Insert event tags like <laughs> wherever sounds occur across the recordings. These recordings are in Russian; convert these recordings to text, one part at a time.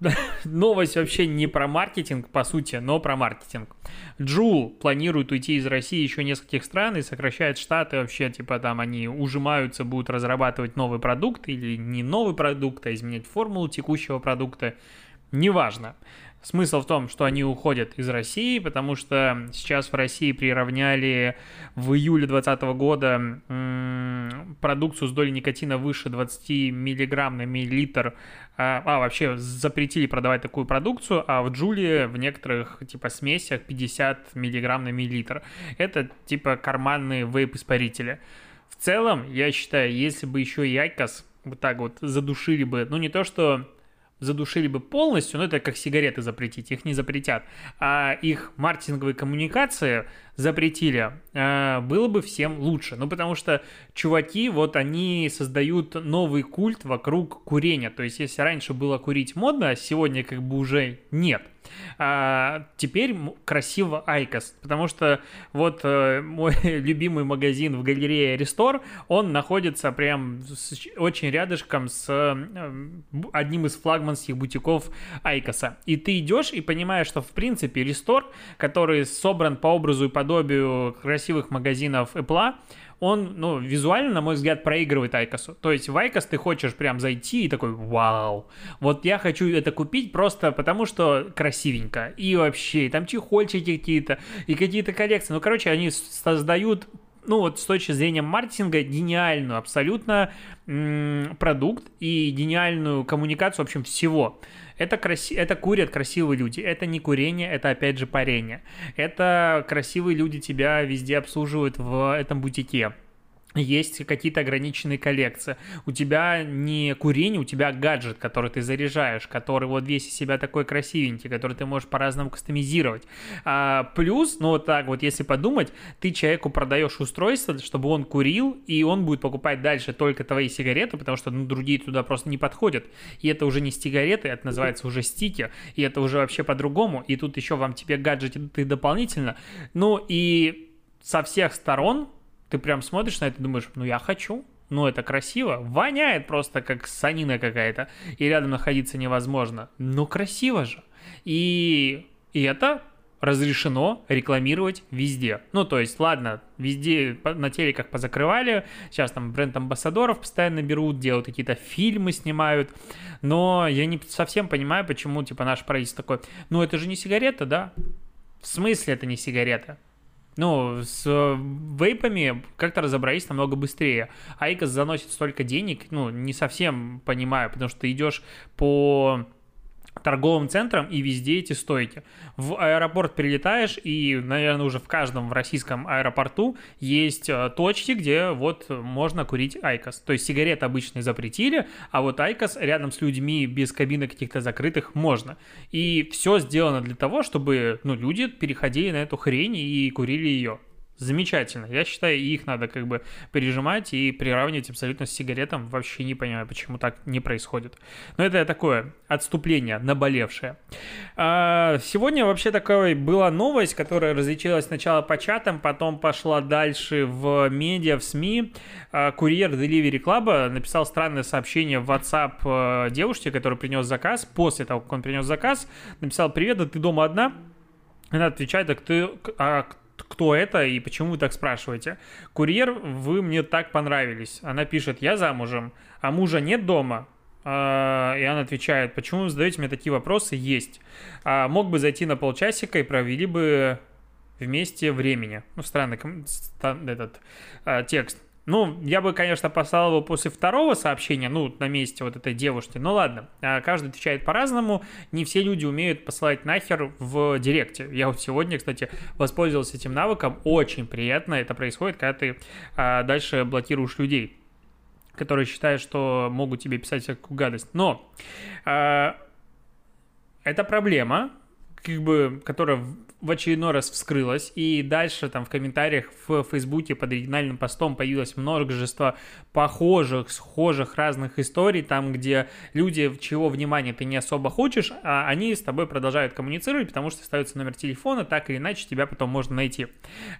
<laughs> Новость вообще не про маркетинг, по сути, но про маркетинг. Джул планирует уйти из России еще нескольких стран и сокращает штаты вообще, типа там они ужимаются, будут разрабатывать новый продукт или не новый продукт, а изменять формулу текущего продукта. Неважно. Смысл в том, что они уходят из России, потому что сейчас в России приравняли в июле 2020 года продукцию с долей никотина выше 20 миллиграмм на миллилитр. А, а, вообще запретили продавать такую продукцию, а в Джуле в некоторых типа смесях 50 миллиграмм на миллилитр. Это типа карманные вейп-испарители. В целом, я считаю, если бы еще и IQOS вот так вот задушили бы, ну не то, что задушили бы полностью, но это как сигареты запретить, их не запретят, а их маркетинговые коммуникации запретили, э, было бы всем лучше. Ну, потому что чуваки, вот они создают новый культ вокруг курения. То есть, если раньше было курить модно, а сегодня как бы уже нет – а, теперь красиво IQOS, потому что вот э, мой <laughs> любимый магазин в галерее re:Store, он находится прям с, очень рядышком с э, одним из флагманских бутиков IQOS а. И ты идешь и понимаешь, что в принципе re:Store, который собран по образу и подобию красивых магазинов Apple, он, ну, визуально, на мой взгляд, проигрывает IQOS у. То есть в IQOS ты хочешь прям зайти и такой, вау, вот я хочу это купить просто потому, что красивенько. И вообще, там чехольчики какие-то, и какие-то коллекции. Ну, короче, они создают ну вот с точки зрения маркетинга, гениальную абсолютно продукт и гениальную коммуникацию, в общем, всего. Это, краси... это курят красивые люди. Это не курение, это опять же парение. Это красивые люди тебя везде обслуживают в этом бутике есть какие-то ограниченные коллекции. У тебя не курение, у тебя гаджет, который ты заряжаешь, который вот весь из себя такой красивенький, который ты можешь по-разному кастомизировать. А, плюс, ну вот так вот, если подумать, ты человеку продаешь устройство, чтобы он курил, и он будет покупать дальше только твои сигареты, потому что ну, другие туда просто не подходят. И это уже не сигареты, это называется уже стики, и это уже вообще по-другому. И тут еще вам тебе гаджеты ты дополнительно. Ну и со всех сторон ты прям смотришь на это и думаешь, ну я хочу, ну это красиво, воняет просто как санина какая-то, и рядом находиться невозможно. Ну красиво же. И, и это разрешено рекламировать везде. Ну, то есть, ладно, везде на телеках позакрывали, сейчас там бренд-амбассадоров постоянно берут, делают какие-то фильмы, снимают, но я не совсем понимаю, почему, типа, наш правительство такой, ну, это же не сигарета, да? В смысле это не сигарета? Ну, с вейпами как-то разобрались намного быстрее. IQOS заносит столько денег, ну, не совсем понимаю, потому что ты идешь по торговым центрам и везде эти стойки. В аэропорт прилетаешь, и, наверное, уже в каждом в российском аэропорту есть э, точки, где вот можно курить IQOS. То есть сигареты обычные запретили, а вот IQOS рядом с людьми без кабинок каких-то закрытых можно. И все сделано для того, чтобы ну, люди переходили на эту хрень и курили ее замечательно. Я считаю, их надо как бы пережимать и приравнивать абсолютно с сигаретом. Вообще не понимаю, почему так не происходит. Но это такое отступление наболевшее. А, сегодня вообще такая была новость, которая различилась сначала по чатам, потом пошла дальше в медиа, в СМИ. А, курьер Delivery Club написал странное сообщение в WhatsApp э, девушке, который принес заказ. После того, как он принес заказ, написал «Привет, да ты дома одна?» Она отвечает, так ты, а кто это и почему вы так спрашиваете. Курьер, вы мне так понравились. Она пишет, я замужем, а мужа нет дома. А, и она отвечает, почему вы задаете мне такие вопросы? Есть. А мог бы зайти на полчасика и провели бы вместе времени. Ну, странный этот а, текст. Ну, я бы, конечно, послал его после второго сообщения, ну, на месте вот этой девушки. Ну, ладно, а каждый отвечает по-разному. Не все люди умеют посылать нахер в директе. Я вот сегодня, кстати, воспользовался этим навыком. Очень приятно это происходит, когда ты а, дальше блокируешь людей, которые считают, что могут тебе писать всякую гадость. Но а, это проблема, как бы, которая в очередной раз вскрылась, и дальше там в комментариях в Фейсбуке под оригинальным постом появилось множество похожих, схожих разных историй, там, где люди, чего внимания ты не особо хочешь, а они с тобой продолжают коммуницировать, потому что остается номер телефона, так или иначе тебя потом можно найти.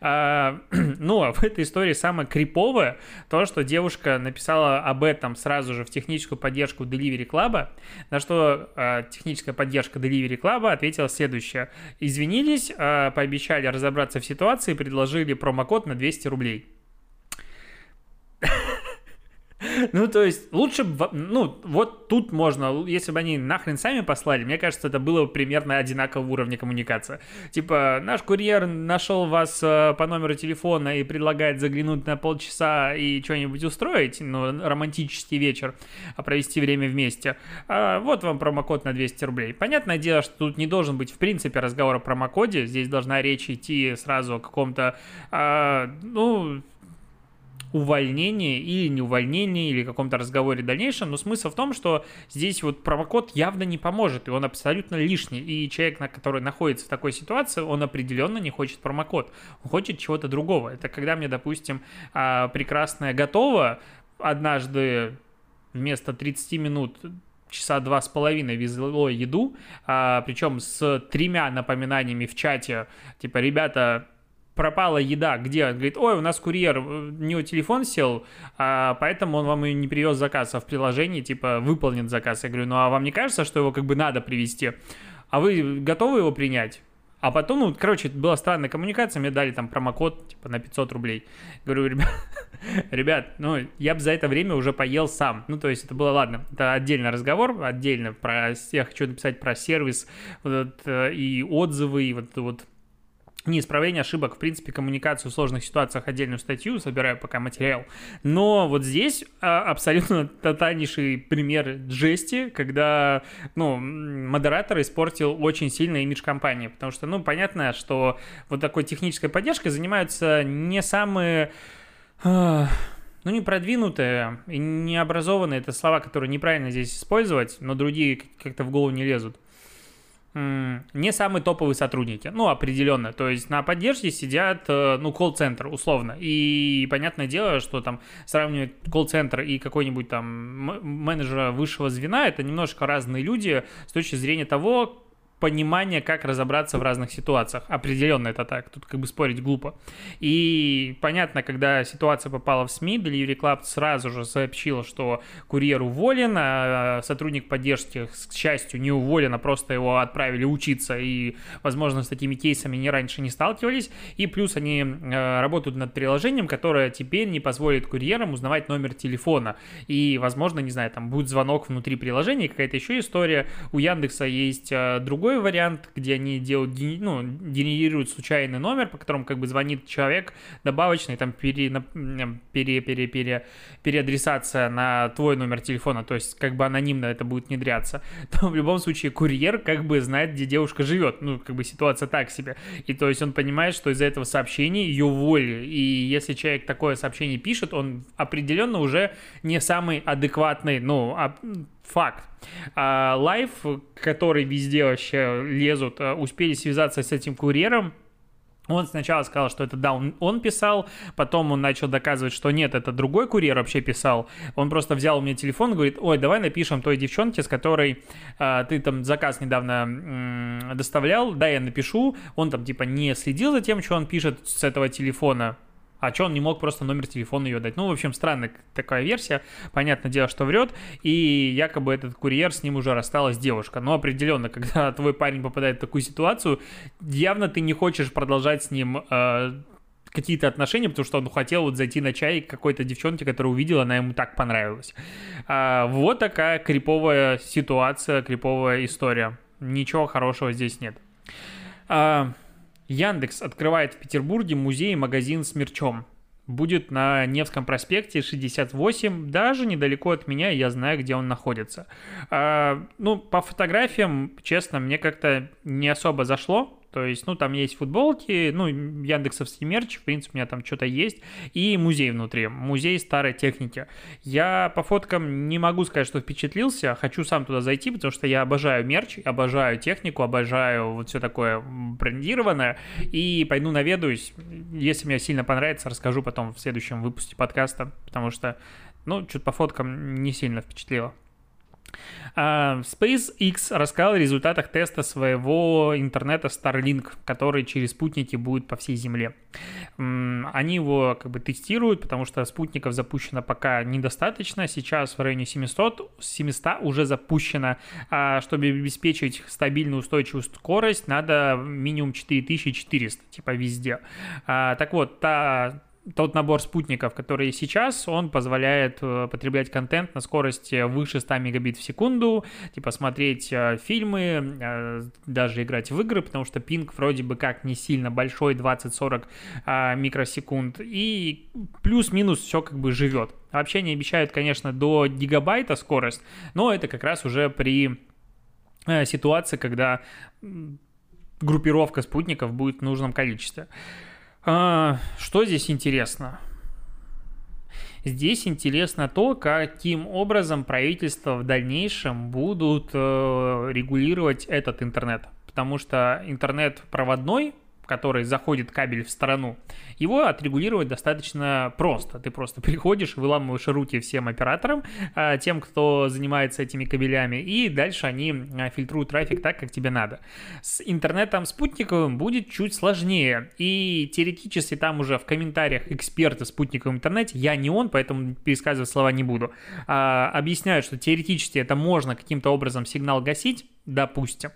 А, <clears throat> ну, а в этой истории самое криповое то, что девушка написала об этом сразу же в техническую поддержку Delivery Club, на что а, техническая поддержка Delivery Club ответила следующее. Извинились, а, пообещали разобраться в ситуации, предложили промокод на 200 рублей. Ну, то есть, лучше ну, вот тут можно, если бы они нахрен сами послали, мне кажется, это было бы примерно одинакового уровня коммуникации. Типа, наш курьер нашел вас э, по номеру телефона и предлагает заглянуть на полчаса и что-нибудь устроить, ну, романтический вечер, а провести время вместе. А, вот вам промокод на 200 рублей. Понятное дело, что тут не должен быть, в принципе, разговор о промокоде, здесь должна речь идти сразу о каком-то, а, ну, увольнении или не увольнении, или каком-то разговоре дальнейшем, но смысл в том, что здесь вот промокод явно не поможет, и он абсолютно лишний, и человек, на который находится в такой ситуации, он определенно не хочет промокод, он хочет чего-то другого. Это когда мне, допустим, а, прекрасная готова однажды вместо 30 минут часа два с половиной везло еду, а, причем с тремя напоминаниями в чате, типа, ребята, пропала еда, где? Он говорит, ой, у нас курьер, не него телефон сел, а поэтому он вам и не привез заказ, а в приложении, типа, выполнен заказ. Я говорю, ну а вам не кажется, что его как бы надо привезти? А вы готовы его принять? А потом, ну, короче, была странная коммуникация, мне дали там промокод, типа, на 500 рублей. Говорю, ребят, <laughs> ребят, ну, я бы за это время уже поел сам. Ну, то есть это было, ладно, это отдельный разговор, отдельно про, я хочу написать про сервис, вот э, и отзывы, и вот, вот не исправление ошибок, в принципе, коммуникацию в сложных ситуациях отдельную статью, собираю пока материал. Но вот здесь а, абсолютно <laughs> тотальнейший пример жести, когда, ну, модератор испортил очень сильно имидж компании, потому что, ну, понятно, что вот такой технической поддержкой занимаются не самые... А, ну, не продвинутые и не образованные, это слова, которые неправильно здесь использовать, но другие как-то в голову не лезут не самые топовые сотрудники, ну, определенно, то есть на поддержке сидят, э, ну, колл-центр, условно, и понятное дело, что там сравнивать колл-центр и какой-нибудь там менеджера высшего звена, это немножко разные люди с точки зрения того, понимание, как разобраться в разных ситуациях. Определенно это так, тут как бы спорить глупо. И понятно, когда ситуация попала в СМИ, Delivery Club сразу же сообщил, что курьер уволен, а сотрудник поддержки, к счастью, не уволен, а просто его отправили учиться, и, возможно, с такими кейсами не раньше не сталкивались. И плюс они э, работают над приложением, которое теперь не позволит курьерам узнавать номер телефона. И, возможно, не знаю, там будет звонок внутри приложения, какая-то еще история. У Яндекса есть э, другой другой вариант, где они делают, ну, генерируют случайный номер, по которому как бы звонит человек добавочный, там пере, пере, пере, пере, переадресация на твой номер телефона, то есть как бы анонимно это будет внедряться, <laughs> то в любом случае курьер как бы знает, где девушка живет, ну, как бы ситуация так себе. И то есть он понимает, что из-за этого сообщения ее воли, и если человек такое сообщение пишет, он определенно уже не самый адекватный, ну, а, факт. А, Лайф, который везде вообще лезут, а, успели связаться с этим курьером, он сначала сказал, что это да, он, он писал, потом он начал доказывать, что нет, это другой курьер вообще писал. Он просто взял у меня телефон и говорит, ой, давай напишем той девчонке, с которой э, ты там заказ недавно э, доставлял, да, я напишу. Он там типа не следил за тем, что он пишет с этого телефона, а что он не мог просто номер телефона ее дать? Ну, в общем, странная такая версия. Понятное дело, что врет. И якобы этот курьер, с ним уже рассталась девушка. Но определенно, <laughs> когда твой парень попадает в такую ситуацию, явно ты не хочешь продолжать с ним э, какие-то отношения, потому что он хотел вот зайти на чай к какой-то девчонке, которая увидела, она ему так понравилась. А, вот такая криповая ситуация, криповая история. Ничего хорошего здесь нет. А, Яндекс открывает в Петербурге музей-магазин с мерчом. Будет на Невском проспекте 68, даже недалеко от меня, я знаю, где он находится. А, ну, по фотографиям, честно, мне как-то не особо зашло. То есть, ну, там есть футболки, ну, яндексовский мерч, в принципе, у меня там что-то есть, и музей внутри, музей старой техники. Я по фоткам не могу сказать, что впечатлился, хочу сам туда зайти, потому что я обожаю мерч, обожаю технику, обожаю вот все такое брендированное, и пойду наведаюсь. Если мне сильно понравится, расскажу потом в следующем выпуске подкаста, потому что, ну, что-то по фоткам не сильно впечатлило. Uh, SpaceX рассказал о результатах теста своего интернета Starlink, который через спутники будет по всей Земле. Они его как бы тестируют, потому что спутников запущено пока недостаточно. Сейчас в районе 700, 700 уже запущено. А чтобы обеспечить стабильную устойчивую скорость, надо минимум 4400, типа везде. А, так вот, та тот набор спутников, который сейчас, он позволяет э, потреблять контент на скорости выше 100 мегабит в секунду, типа смотреть э, фильмы, э, даже играть в игры, потому что пинг вроде бы как не сильно большой, 20-40 микросекунд, и плюс-минус все как бы живет. Вообще не обещают, конечно, до гигабайта скорость, но это как раз уже при ситуации, когда группировка спутников будет в нужном количестве. А, что здесь интересно? Здесь интересно то, каким образом правительства в дальнейшем будут э, регулировать этот интернет. Потому что интернет проводной который заходит кабель в сторону, его отрегулировать достаточно просто. Ты просто <laughs> приходишь, выламываешь руки всем операторам, а, тем, кто занимается этими кабелями, и дальше они а, фильтруют трафик так, как тебе надо. С интернетом спутниковым будет чуть сложнее, и теоретически там уже в комментариях эксперты в спутниковом интернете, я не он, поэтому пересказывать слова не буду, а, объясняют, что теоретически это можно каким-то образом сигнал гасить, допустим.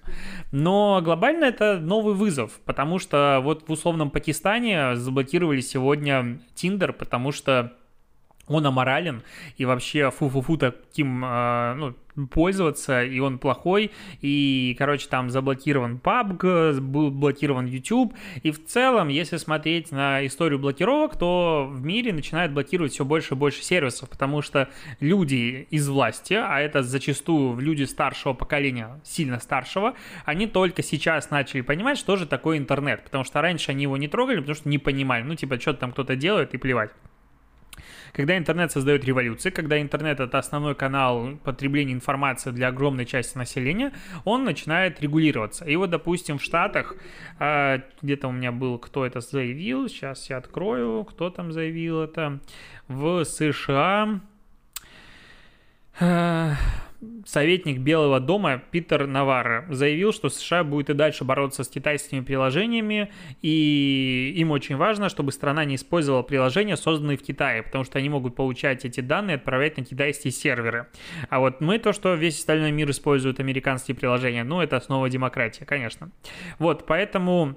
Но глобально это новый вызов, потому что вот в условном Пакистане заблокировали сегодня Тиндер, потому что он аморален и вообще фу-фу-фу таким, э, ну, пользоваться, и он плохой, и, короче, там заблокирован PUBG, был блокирован YouTube, и в целом, если смотреть на историю блокировок, то в мире начинают блокировать все больше и больше сервисов, потому что люди из власти, а это зачастую люди старшего поколения, сильно старшего, они только сейчас начали понимать, что же такое интернет, потому что раньше они его не трогали, потому что не понимали, ну, типа, что там кто-то делает и плевать. Когда интернет создает революции, когда интернет это основной канал потребления информации для огромной части населения, он начинает регулироваться. И вот, допустим, в Штатах, а, где-то у меня был, кто это заявил, сейчас я открою, кто там заявил это, в США а, советник Белого дома Питер Наварро заявил, что США будет и дальше бороться с китайскими приложениями, и им очень важно, чтобы страна не использовала приложения, созданные в Китае, потому что они могут получать эти данные и отправлять на китайские серверы. А вот мы то, что весь остальной мир использует американские приложения, ну, это основа демократии, конечно. Вот, поэтому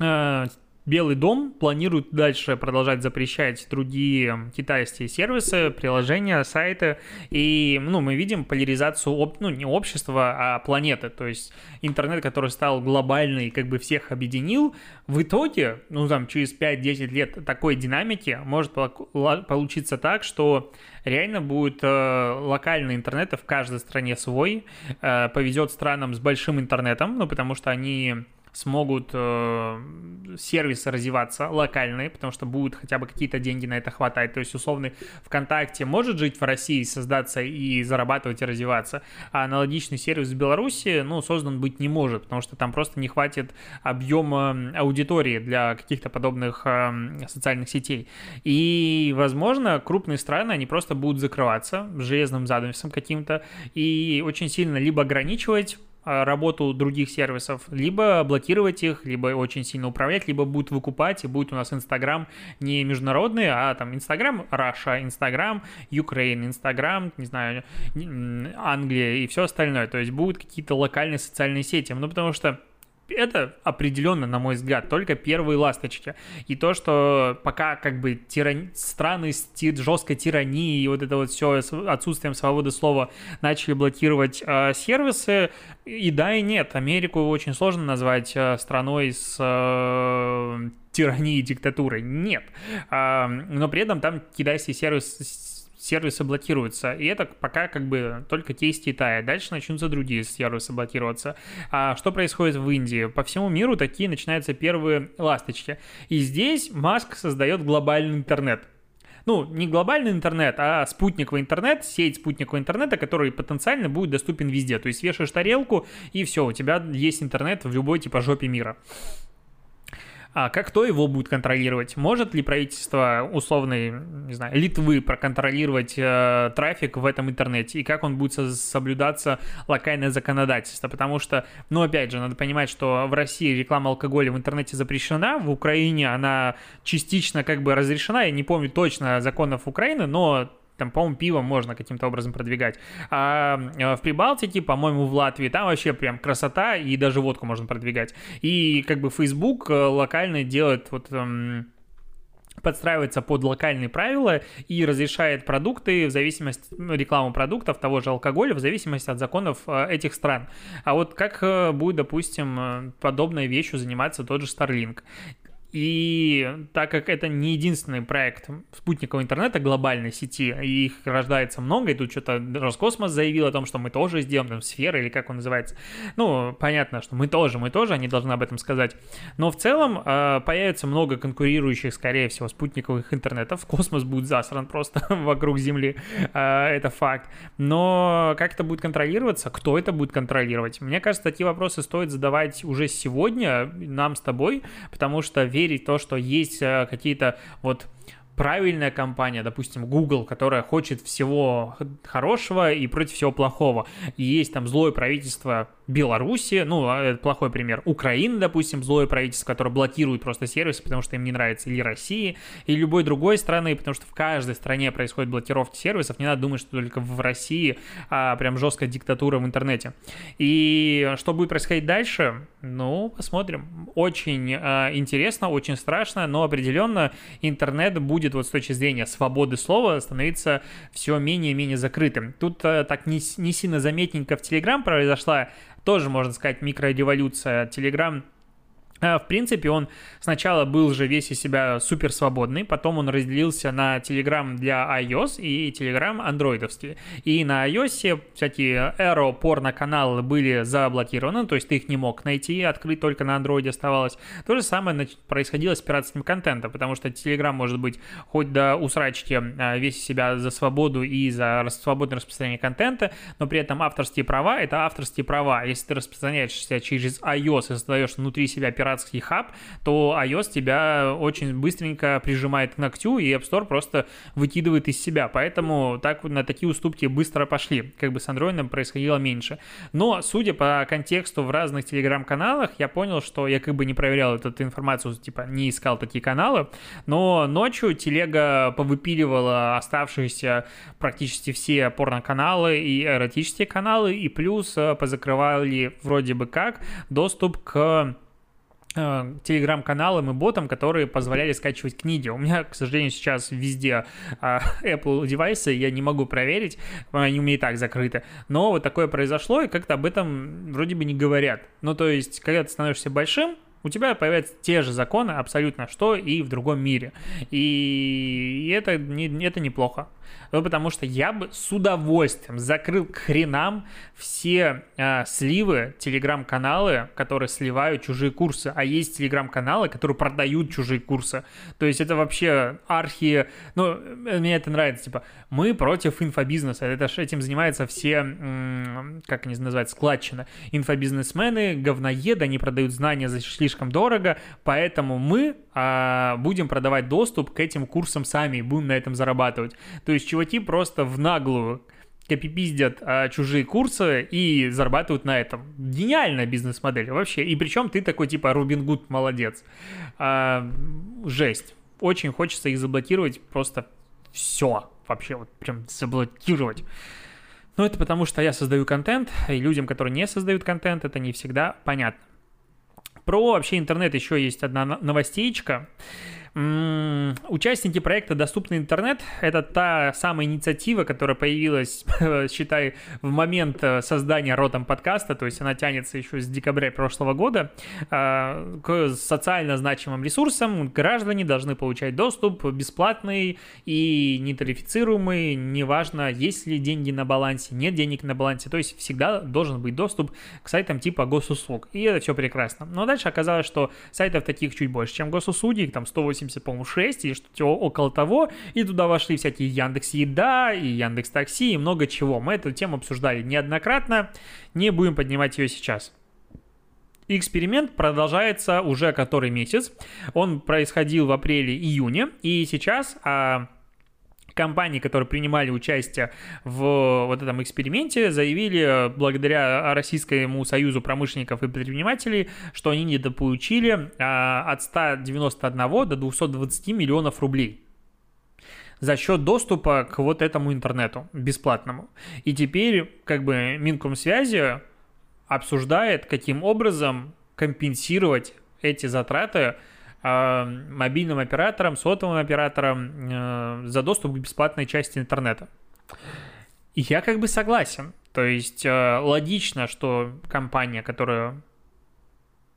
э, Белый дом планирует дальше продолжать запрещать другие китайские сервисы, приложения, сайты. И ну, мы видим поляризацию, ну, не общества, а планеты. То есть интернет, который стал глобальный, как бы всех объединил, в итоге, ну там через 5-10 лет такой динамики может получиться так, что реально будет э, локальный интернет в каждой стране свой, э, повезет странам с большим интернетом, ну потому что они смогут э, сервисы развиваться локальные, потому что будут хотя бы какие-то деньги на это хватать. То есть, условный ВКонтакте может жить в России, создаться и зарабатывать и развиваться, а аналогичный сервис в Беларуси, ну, создан быть не может, потому что там просто не хватит объема аудитории для каких-то подобных э, социальных сетей. И, возможно, крупные страны, они просто будут закрываться железным занавесом каким-то и очень сильно либо ограничивать работу других сервисов, либо блокировать их, либо очень сильно управлять, либо будут выкупать, и будет у нас Инстаграм не международный, а там Инстаграм Раша, Инстаграм Украина, Инстаграм, не знаю, Англия и все остальное. То есть будут какие-то локальные социальные сети. Ну, потому что это определенно, на мой взгляд, только первые ласточки. И то, что пока как бы тиран... страны с ти... жесткой тиранией и вот это вот все с отсутствием свободы слова начали блокировать э, сервисы, и да, и нет. Америку очень сложно назвать э, страной с э, тиранией диктатурой. Нет. Э, но при этом там китайский сервис сервисы блокируются. И это пока как бы только кейс Китая. Дальше начнутся другие сервисы блокироваться. А что происходит в Индии? По всему миру такие начинаются первые ласточки. И здесь Маск создает глобальный интернет ну, не глобальный интернет, а спутниковый интернет, сеть спутникового интернета, который потенциально будет доступен везде. То есть вешаешь тарелку, и все, у тебя есть интернет в любой типа жопе мира. А как кто его будет контролировать? Может ли правительство условной, не знаю, Литвы проконтролировать э, трафик в этом интернете? И как он будет соблюдаться локальное законодательство? Потому что, ну, опять же, надо понимать, что в России реклама алкоголя в интернете запрещена, в Украине она частично как бы разрешена. Я не помню точно законов Украины, но там, по-моему, пиво можно каким-то образом продвигать. А э, в Прибалтике, по-моему, в Латвии, там вообще прям красота, и даже водку можно продвигать. И как бы Facebook э, локально делает вот эм, подстраивается под локальные правила и разрешает продукты в зависимости, ну, рекламу продуктов, того же алкоголя, в зависимости от законов э, этих стран. А вот как будет, допустим, подобной вещью заниматься тот же Starlink? И так как это не единственный проект спутникового интернета глобальной сети, и их рождается много, и тут что-то Роскосмос заявил о том, что мы тоже сделаем, там, сфера или как он называется. Ну, понятно, что мы тоже, мы тоже, они должны об этом сказать. Но в целом э, появится много конкурирующих, скорее всего, спутниковых интернетов. Космос будет засран просто <laughs> вокруг Земли, э, это факт. Но как это будет контролироваться, кто это будет контролировать? Мне кажется, такие вопросы стоит задавать уже сегодня нам с тобой, потому что верить в то, что есть э, какие-то вот правильная компания, допустим, Google, которая хочет всего хорошего и против всего плохого. И есть там злое правительство Беларуси, ну, а, это плохой пример, Украины, допустим, злое правительство, которое блокирует просто сервисы, потому что им не нравится, или России, или любой другой страны, потому что в каждой стране происходит блокировка сервисов, не надо думать, что только в России а, прям жесткая диктатура в интернете. И что будет происходить дальше, ну, посмотрим. Очень а, интересно, очень страшно, но определенно интернет будет вот с точки зрения свободы слова становиться все менее и менее закрытым. Тут а, так не, не сильно заметненько в Телеграм произошла тоже, можно сказать, микрореволюция. Телеграм в принципе, он сначала был же весь из себя супер свободный, потом он разделился на Telegram для iOS и Telegram андроидовский. И на iOS всякие Aero порно-каналы были заблокированы, то есть ты их не мог найти, открыть только на андроиде оставалось. То же самое происходило с пиратским контентом, потому что Telegram может быть хоть до усрачки а, весь из себя за свободу и за свободное распространение контента, но при этом авторские права — это авторские права. Если ты распространяешься через iOS и создаешь внутри себя пиратский пиратский хаб, то iOS тебя очень быстренько прижимает к ногтю, и App Store просто выкидывает из себя. Поэтому так на такие уступки быстро пошли. Как бы с Android происходило меньше. Но, судя по контексту в разных телеграм-каналах, я понял, что я как бы не проверял эту информацию, типа не искал такие каналы, но ночью телега повыпиливала оставшиеся практически все порно-каналы и эротические каналы, и плюс э, позакрывали вроде бы как доступ к Э, телеграм-каналам и ботам, которые позволяли скачивать книги. У меня, к сожалению, сейчас везде а, <laughs> Apple девайсы, я не могу проверить, они у меня и так закрыты. Но вот такое произошло, и как-то об этом вроде бы не говорят. Ну, то есть, когда ты становишься большим, у тебя появятся те же законы абсолютно, что и в другом мире. И это, не, это неплохо. Ну, потому что я бы с удовольствием закрыл к хренам все э, сливы, телеграм-каналы, которые сливают чужие курсы. А есть телеграм-каналы, которые продают чужие курсы. То есть это вообще архи... Ну, мне это нравится. Типа, мы против инфобизнеса. Это ж этим занимаются все, м- как они называют, складчина. Инфобизнесмены, говноеды, они продают знания за слишком дорого, поэтому мы а, будем продавать доступ к этим курсам сами и будем на этом зарабатывать. То есть чуваки просто в наглую копипиздят а, чужие курсы и зарабатывают на этом. Гениальная бизнес-модель вообще. И причем ты такой типа Рубин Гуд молодец. А, жесть. Очень хочется их заблокировать просто все. Вообще вот прям заблокировать. Но это потому, что я создаю контент, и людям, которые не создают контент, это не всегда понятно. Про вообще интернет еще есть одна новостейчка. Участники проекта «Доступный интернет» — это та самая инициатива, которая появилась, <laughs> считай, в момент э, создания ротом подкаста, то есть она тянется еще с декабря прошлого года, а, к социально значимым ресурсам граждане должны получать доступ бесплатный и нетарифицируемый, неважно, есть ли деньги на балансе, нет денег на балансе, то есть всегда должен быть доступ к сайтам типа госуслуг, и это все прекрасно. Но дальше оказалось, что сайтов таких чуть больше, чем госуслуги, там 180 80, по-моему, 6 или что-то около того, и туда вошли всякие Яндекс Еда и Яндекс Такси и много чего. Мы эту тему обсуждали неоднократно, не будем поднимать ее сейчас. Эксперимент продолжается уже который месяц. Он происходил в апреле-июне, и сейчас а, компании, которые принимали участие в вот этом эксперименте, заявили благодаря Российскому союзу промышленников и предпринимателей, что они недополучили а, от 191 до 220 миллионов рублей за счет доступа к вот этому интернету бесплатному. И теперь как бы Минкомсвязи обсуждает, каким образом компенсировать эти затраты мобильным операторам, сотовым операторам э, за доступ к бесплатной части интернета. И я как бы согласен. То есть э, логично, что компания, которая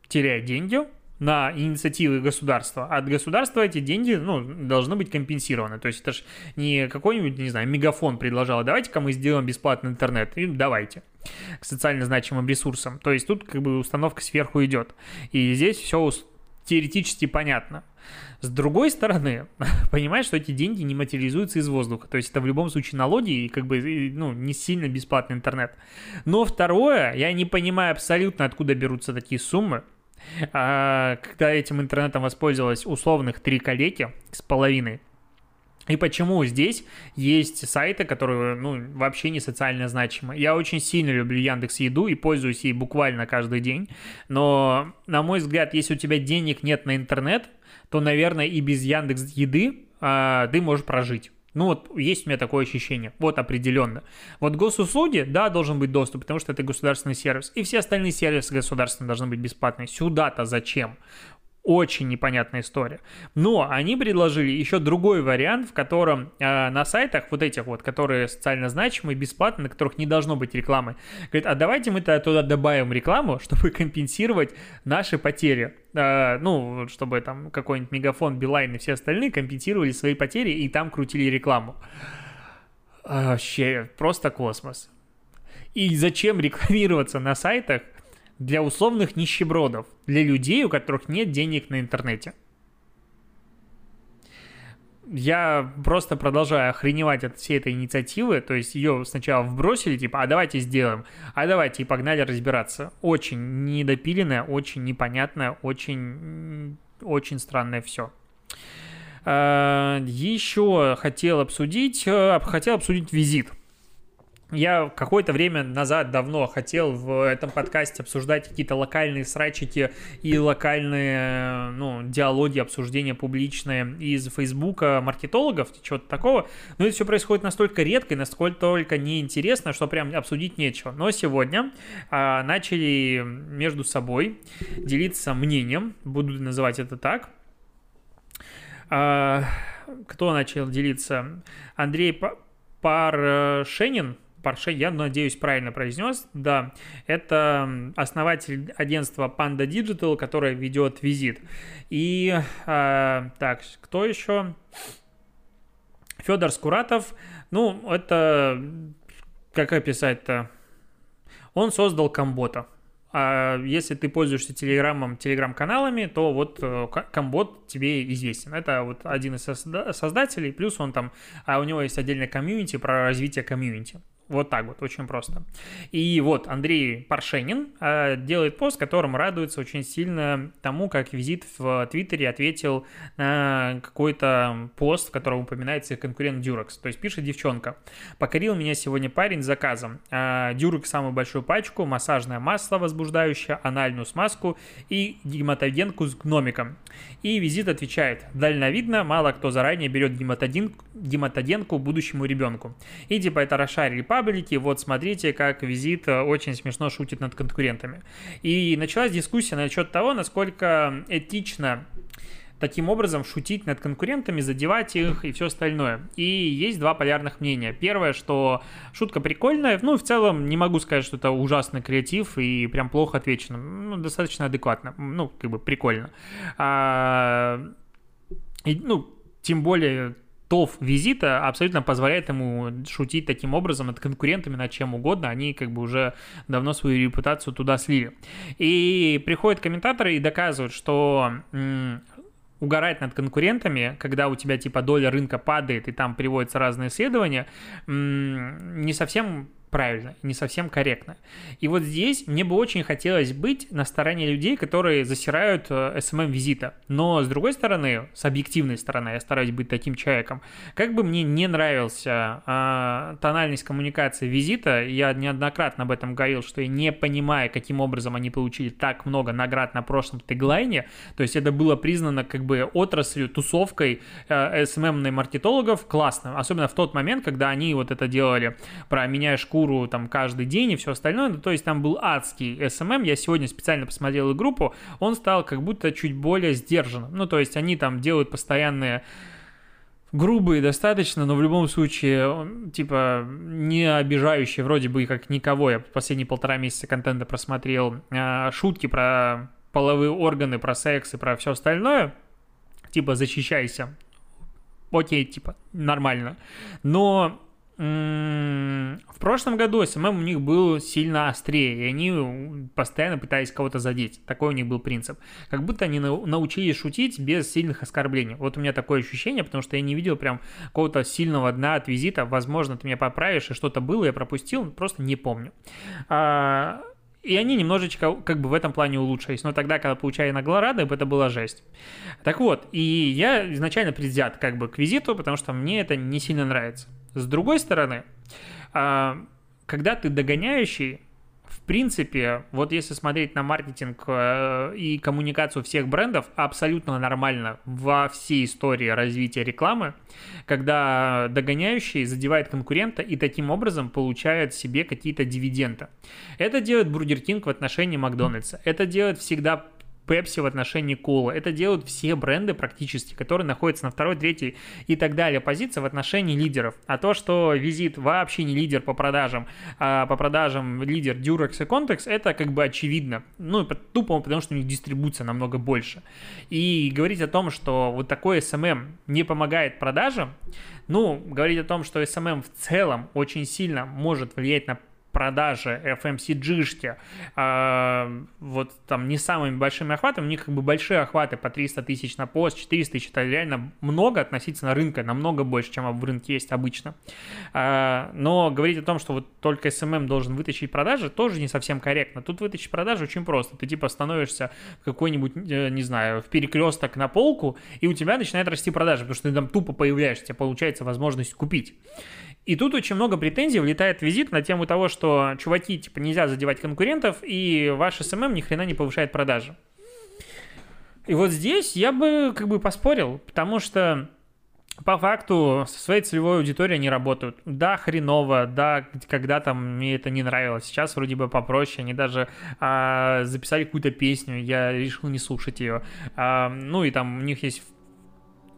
теряет деньги на инициативы государства, от государства эти деньги ну, должны быть компенсированы. То есть это же не какой-нибудь, не знаю, мегафон предложил, давайте-ка мы сделаем бесплатный интернет. И давайте к социально значимым ресурсам. То есть тут как бы установка сверху идет. И здесь все теоретически понятно. С другой стороны, <laughs> понимаешь, что эти деньги не материализуются из воздуха. То есть это в любом случае налоги и как бы ну, не сильно бесплатный интернет. Но второе, я не понимаю абсолютно, откуда берутся такие суммы. А, когда этим интернетом воспользовалось условных три коллеги с половиной, и почему здесь есть сайты, которые, ну, вообще не социально значимы. Я очень сильно люблю Яндекс Еду и пользуюсь ей буквально каждый день. Но, на мой взгляд, если у тебя денег нет на интернет, то, наверное, и без Яндекс Еды а, ты можешь прожить. Ну вот есть у меня такое ощущение, вот определенно. Вот госуслуги, да, должен быть доступ, потому что это государственный сервис. И все остальные сервисы государственные должны быть бесплатные. Сюда-то зачем? Очень непонятная история. Но они предложили еще другой вариант, в котором э, на сайтах вот этих вот, которые социально значимые, бесплатные, на которых не должно быть рекламы, говорит, а давайте мы туда добавим рекламу, <laughs> чтобы компенсировать наши потери. Э, ну, чтобы там какой-нибудь Мегафон, Билайн и все остальные компенсировали свои потери и там крутили рекламу. Вообще, просто космос. И зачем рекламироваться на сайтах, для условных нищебродов, для людей, у которых нет денег на интернете. Я просто продолжаю охреневать от всей этой инициативы, то есть ее сначала вбросили, типа, а давайте сделаем, а давайте и погнали разбираться. Очень недопиленное, очень непонятное, очень, очень странное все. А, Еще хотел обсудить, э, хотел обсудить визит я какое-то время назад давно хотел в этом подкасте обсуждать какие-то локальные срачики и локальные ну, диалоги, обсуждения публичные из Фейсбука маркетологов, чего-то такого. Но это все происходит настолько редко и настолько только неинтересно, что прям обсудить нечего. Но сегодня а, начали между собой делиться мнением, буду называть это так. А, кто начал делиться? Андрей Паршенин, Парше, я надеюсь, правильно произнес. Да, это основатель агентства Panda Digital, которое ведет визит. И э, так, кто еще? Федор Скуратов. Ну, это как описать-то? Он создал Комбота. А если ты пользуешься телеграммом, телеграм-каналами, то вот э, Комбот тебе известен. Это вот один из создателей, плюс он там, а у него есть отдельная комьюнити про развитие комьюнити. Вот так вот, очень просто. И вот Андрей Паршенин э, делает пост, которым радуется очень сильно тому, как визит в Твиттере ответил на какой-то пост, в котором упоминается конкурент Durex. То есть пишет девчонка. Покорил меня сегодня парень с заказом. Э, Durex самую большую пачку, массажное масло возбуждающее, анальную смазку и гематогенку с гномиком. И визит отвечает. Дальновидно, мало кто заранее берет гематодин, гематоденку будущему ребенку. И типа это расшарили папу, паблике, вот смотрите, как визит э, очень смешно шутит над конкурентами. И началась дискуссия насчет того, насколько этично таким образом шутить над конкурентами, задевать их и все остальное. И есть два полярных мнения. Первое, что шутка прикольная, ну, в целом не могу сказать, что это ужасный креатив и прям плохо отвечено. Ну, достаточно адекватно, ну, как бы прикольно. А, и, ну, тем более ТОВ визита абсолютно позволяет ему шутить таким образом над конкурентами, над чем угодно. Они как бы уже давно свою репутацию туда слили. И приходят комментаторы и доказывают, что угорать над конкурентами, когда у тебя типа доля рынка падает и там приводятся разные исследования, не совсем правильно, не совсем корректно. И вот здесь мне бы очень хотелось быть на стороне людей, которые засирают SMM-визита. Э, Но, с другой стороны, с объективной стороны, я стараюсь быть таким человеком, как бы мне не нравился э, тональность коммуникации визита, я неоднократно об этом говорил, что я не понимаю, каким образом они получили так много наград на прошлом теглайне, то есть это было признано как бы отраслью, тусовкой э, SMM-маркетологов классно, особенно в тот момент, когда они вот это делали про «меняя шкуру шкуру там каждый день и все остальное. Ну, то есть там был адский SMM. Я сегодня специально посмотрел группу. Он стал как будто чуть более сдержанным. Ну, то есть они там делают постоянные грубые достаточно, но в любом случае, типа, не обижающие вроде бы как никого. Я последние полтора месяца контента просмотрел. А, шутки про половые органы, про секс и про все остальное. Типа, защищайся. Окей, типа, нормально. Но в прошлом году SMM у них был сильно острее, и они постоянно пытались кого-то задеть. Такой у них был принцип. Как будто они научились шутить без сильных оскорблений. Вот у меня такое ощущение, потому что я не видел прям какого-то сильного дна от визита. Возможно, ты меня поправишь, и что-то было, я пропустил, просто не помню. А, и они немножечко как бы в этом плане улучшились. Но тогда, когда получали наглорады, это была жесть. Так вот, и я изначально предвзят как бы к визиту, потому что мне это не сильно нравится. С другой стороны, а, когда ты догоняющий, в принципе, вот если смотреть на маркетинг э, и коммуникацию всех брендов, абсолютно нормально во всей истории развития рекламы, когда догоняющий задевает конкурента и таким образом получает себе какие-то дивиденды. Это делает Бургер Кинг в отношении Макдональдса. Это делает всегда Pepsi в отношении Кола. Это делают все бренды практически, которые находятся на второй, третьей и так далее позиции в отношении лидеров. А то, что Визит вообще не лидер по продажам, а по продажам лидер Durex и Context, это как бы очевидно. Ну, тупо потому, что у них дистрибуция намного больше. И говорить о том, что вот такой SMM не помогает продажам, ну, говорить о том, что SMM в целом очень сильно может влиять на продажи FMCG-шки э, вот там не самыми большими охватами, у них как бы большие охваты по 300 тысяч на пост, 400 тысяч, это реально много относительно рынка, намного больше, чем в рынке есть обычно. Э, но говорить о том, что вот только SMM должен вытащить продажи, тоже не совсем корректно. Тут вытащить продажи очень просто. Ты типа становишься какой-нибудь, э, не знаю, в перекресток на полку, и у тебя начинает расти продажи, потому что ты там тупо появляешься, тебе получается возможность купить. И тут очень много претензий влетает визит на тему того, что, чуваки, типа, нельзя задевать конкурентов, и ваш SMM ни хрена не повышает продажи. И вот здесь я бы как бы поспорил, потому что по факту со своей целевой аудиторией они работают. Да, хреново, да, когда-то мне это не нравилось. Сейчас вроде бы попроще. Они даже а, записали какую-то песню, я решил не слушать ее. А, ну и там у них есть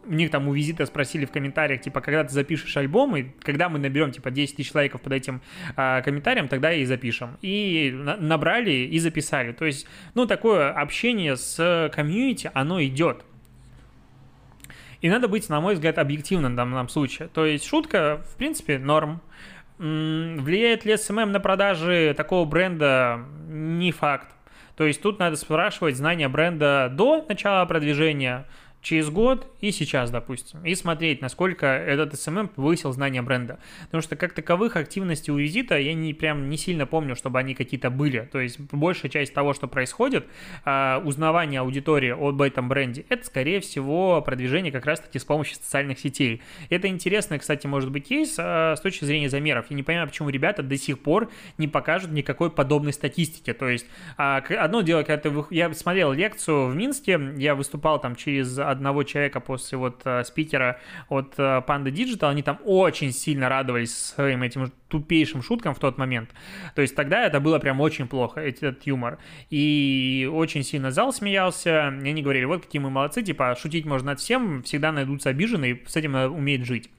у них там у визита спросили в комментариях, типа, когда ты запишешь альбом, и когда мы наберем, типа, 10 тысяч лайков под этим а, комментарием, тогда и запишем. И на- набрали и записали. То есть, ну, такое общение с комьюнити, оно идет. И надо быть, на мой взгляд, объективным в данном случае. То есть шутка, в принципе, норм. Влияет ли SMM на продажи такого бренда? Не факт. То есть тут надо спрашивать знания бренда до начала продвижения, через год и сейчас, допустим, и смотреть, насколько этот SMM повысил знание бренда. Потому что как таковых активностей у визита я не прям не сильно помню, чтобы они какие-то были. То есть большая часть того, что происходит, а, узнавание аудитории об этом бренде, это, скорее всего, продвижение как раз-таки с помощью социальных сетей. Это интересный, кстати, может быть кейс а, с точки зрения замеров. Я не понимаю, почему ребята до сих пор не покажут никакой подобной статистики. То есть а, одно дело, когда ты... Я смотрел лекцию в Минске, я выступал там через одного человека после вот э, спикера от Panda Digital, они там очень сильно радовались своим этим тупейшим шуткам в тот момент. То есть тогда это было прям очень плохо, этот юмор. И очень сильно зал смеялся, и они говорили, вот какие мы молодцы, типа, шутить можно над всем, всегда найдутся обиженные, с этим надо уметь жить.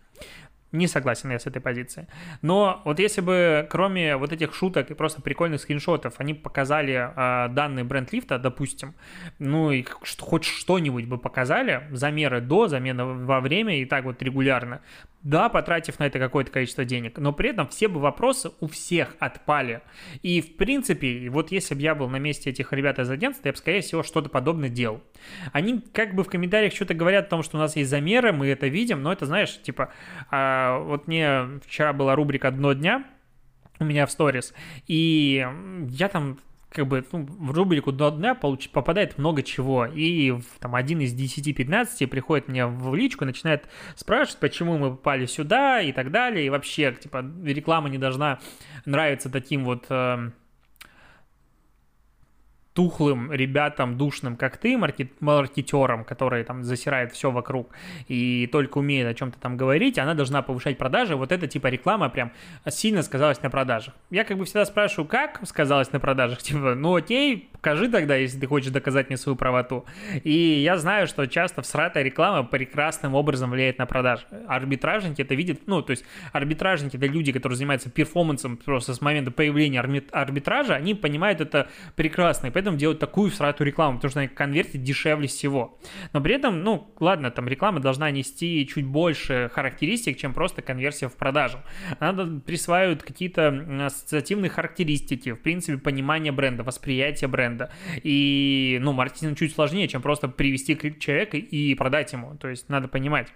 Не согласен я с этой позицией. Но вот если бы кроме вот этих шуток и просто прикольных скриншотов они показали э, данные бренд-лифта, допустим, ну и хоть что-нибудь бы показали, замеры до, замена во время и так вот регулярно, да, потратив на это какое-то количество денег, но при этом все бы вопросы у всех отпали. И, в принципе, вот если бы я был на месте этих ребят из агентства, я бы, скорее всего, что-то подобное делал. Они как бы в комментариях что-то говорят о том, что у нас есть замеры, мы это видим, но это, знаешь, типа, а, вот мне вчера была рубрика «Дно дня», у меня в сторис, и я там как бы ну, в рубрику до дня получ... попадает много чего. И там один из 10-15 приходит мне в личку, начинает спрашивать, почему мы попали сюда и так далее. И вообще, типа, реклама не должна нравиться таким вот... Э, тухлым ребятам, душным, как ты, маркет, маркетерам, которые там засирают все вокруг и только умеют о чем-то там говорить, она должна повышать продажи. Вот это типа реклама прям сильно сказалась на продажах. Я как бы всегда спрашиваю, как сказалось на продажах? <laughs> Типа, ну окей, покажи тогда, если ты хочешь доказать мне свою правоту. И я знаю, что часто всратая реклама прекрасным образом влияет на продажи. Арбитражники это видят, ну, то есть арбитражники это люди, которые занимаются перформансом просто с момента появления арбитража, они понимают это прекрасно, и поэтому делают такую всратую рекламу, потому что она конвертит дешевле всего. Но при этом, ну, ладно, там реклама должна нести чуть больше характеристик, чем просто конверсия в продажу. Она присваивает какие-то ассоциативные характеристики, в принципе, понимание бренда, восприятие бренда. И, ну, маркетинг чуть сложнее, чем просто привести человека и продать ему. То есть надо понимать.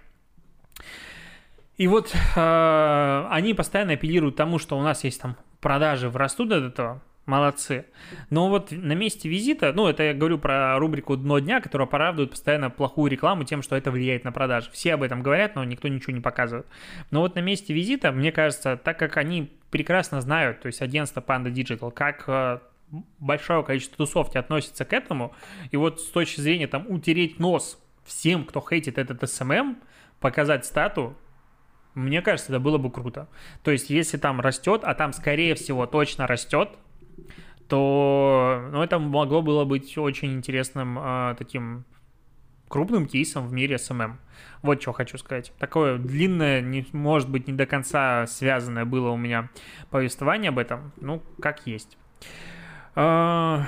И вот э, они постоянно апеллируют тому, что у нас есть там продажи растут от этого, молодцы. Но вот на месте визита, ну, это я говорю про рубрику «Дно дня», которая оправдывает постоянно плохую рекламу тем, что это влияет на продажи. Все об этом говорят, но никто ничего не показывает. Но вот на месте визита, мне кажется, так как они прекрасно знают, то есть агентство Panda Digital, как э, большое количество тусовки относится к этому, и вот с точки зрения там утереть нос всем, кто хейтит этот SMM, показать стату, мне кажется, это было бы круто. То есть, если там растет, а там, скорее всего, точно растет, то ну, это могло было быть очень интересным э, таким крупным кейсом в мире SMM. Вот что хочу сказать. Такое длинное, не, может быть, не до конца связанное было у меня повествование об этом. Ну, как есть. А,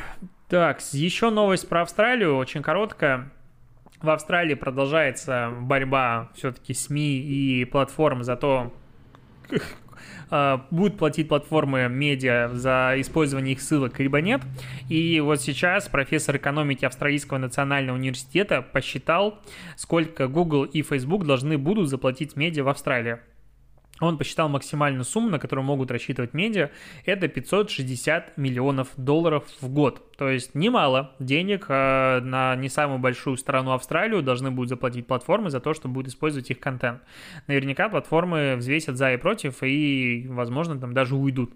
так, еще новость про Австралию, очень короткая. В Австралии продолжается борьба все-таки СМИ и платформ за то, будут платить платформы медиа за использование их ссылок, либо нет. И вот сейчас профессор экономики Австралийского национального университета посчитал, сколько Google и Facebook должны будут заплатить медиа в Австралии. Он посчитал максимальную сумму, на которую могут рассчитывать медиа, это 560 миллионов долларов в год. То есть немало денег э, на не самую большую страну Австралию должны будут заплатить платформы за то, что будут использовать их контент. Наверняка платформы взвесят за и против и, возможно, там даже уйдут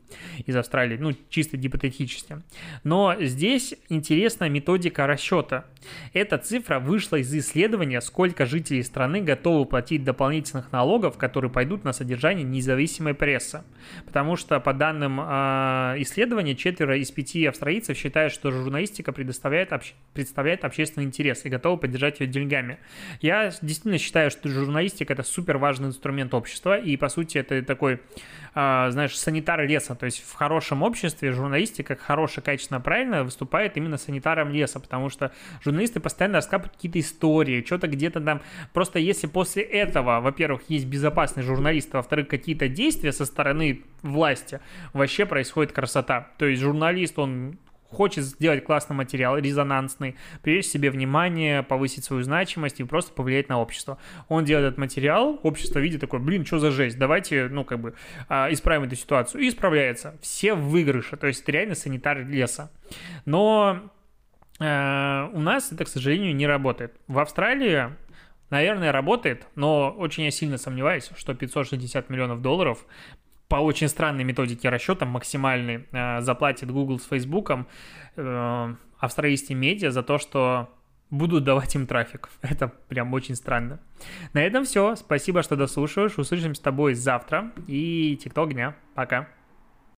из Австралии, ну, чисто гипотетически. Но здесь интересная методика расчета. Эта цифра вышла из исследования, сколько жителей страны готовы платить дополнительных налогов, которые пойдут на содержание независимой прессы. Потому что, по данным э, исследования, четверо из пяти австралийцев считают, что журналистика предоставляет, обще, представляет общественный интерес и готова поддержать ее деньгами. Я действительно считаю, что журналистика это супер важный инструмент общества, и по сути это такой, э, знаешь, санитар леса. То есть в хорошем обществе журналистика, хорошая, качественно, правильно выступает именно санитаром леса, потому что журналисты постоянно рассказывают какие-то истории, что-то где-то там. Просто если после этого, во-первых, есть безопасный журналист, а во-вторых, какие-то действия со стороны власти, вообще происходит красота. То есть журналист, он хочет сделать классный материал, резонансный, привлечь себе внимание, повысить свою значимость и просто повлиять на общество. Он делает этот материал, общество видит такой, блин, что за жесть, давайте, ну, как бы, а, исправим эту ситуацию. И исправляется. Все в выигрыше, то есть это реально санитар леса. Но э, у нас это, к сожалению, не работает. В Австралии Наверное, работает, но очень я сильно сомневаюсь, что 560 миллионов долларов по очень странной методике расчета максимальный э, заплатит Google с Facebook э, австралийские медиа за то, что будут давать им трафик. <laughs> Это прям очень странно. На этом все. Спасибо, что дослушиваешь. Услышимся с тобой завтра. И тикток дня. Пока.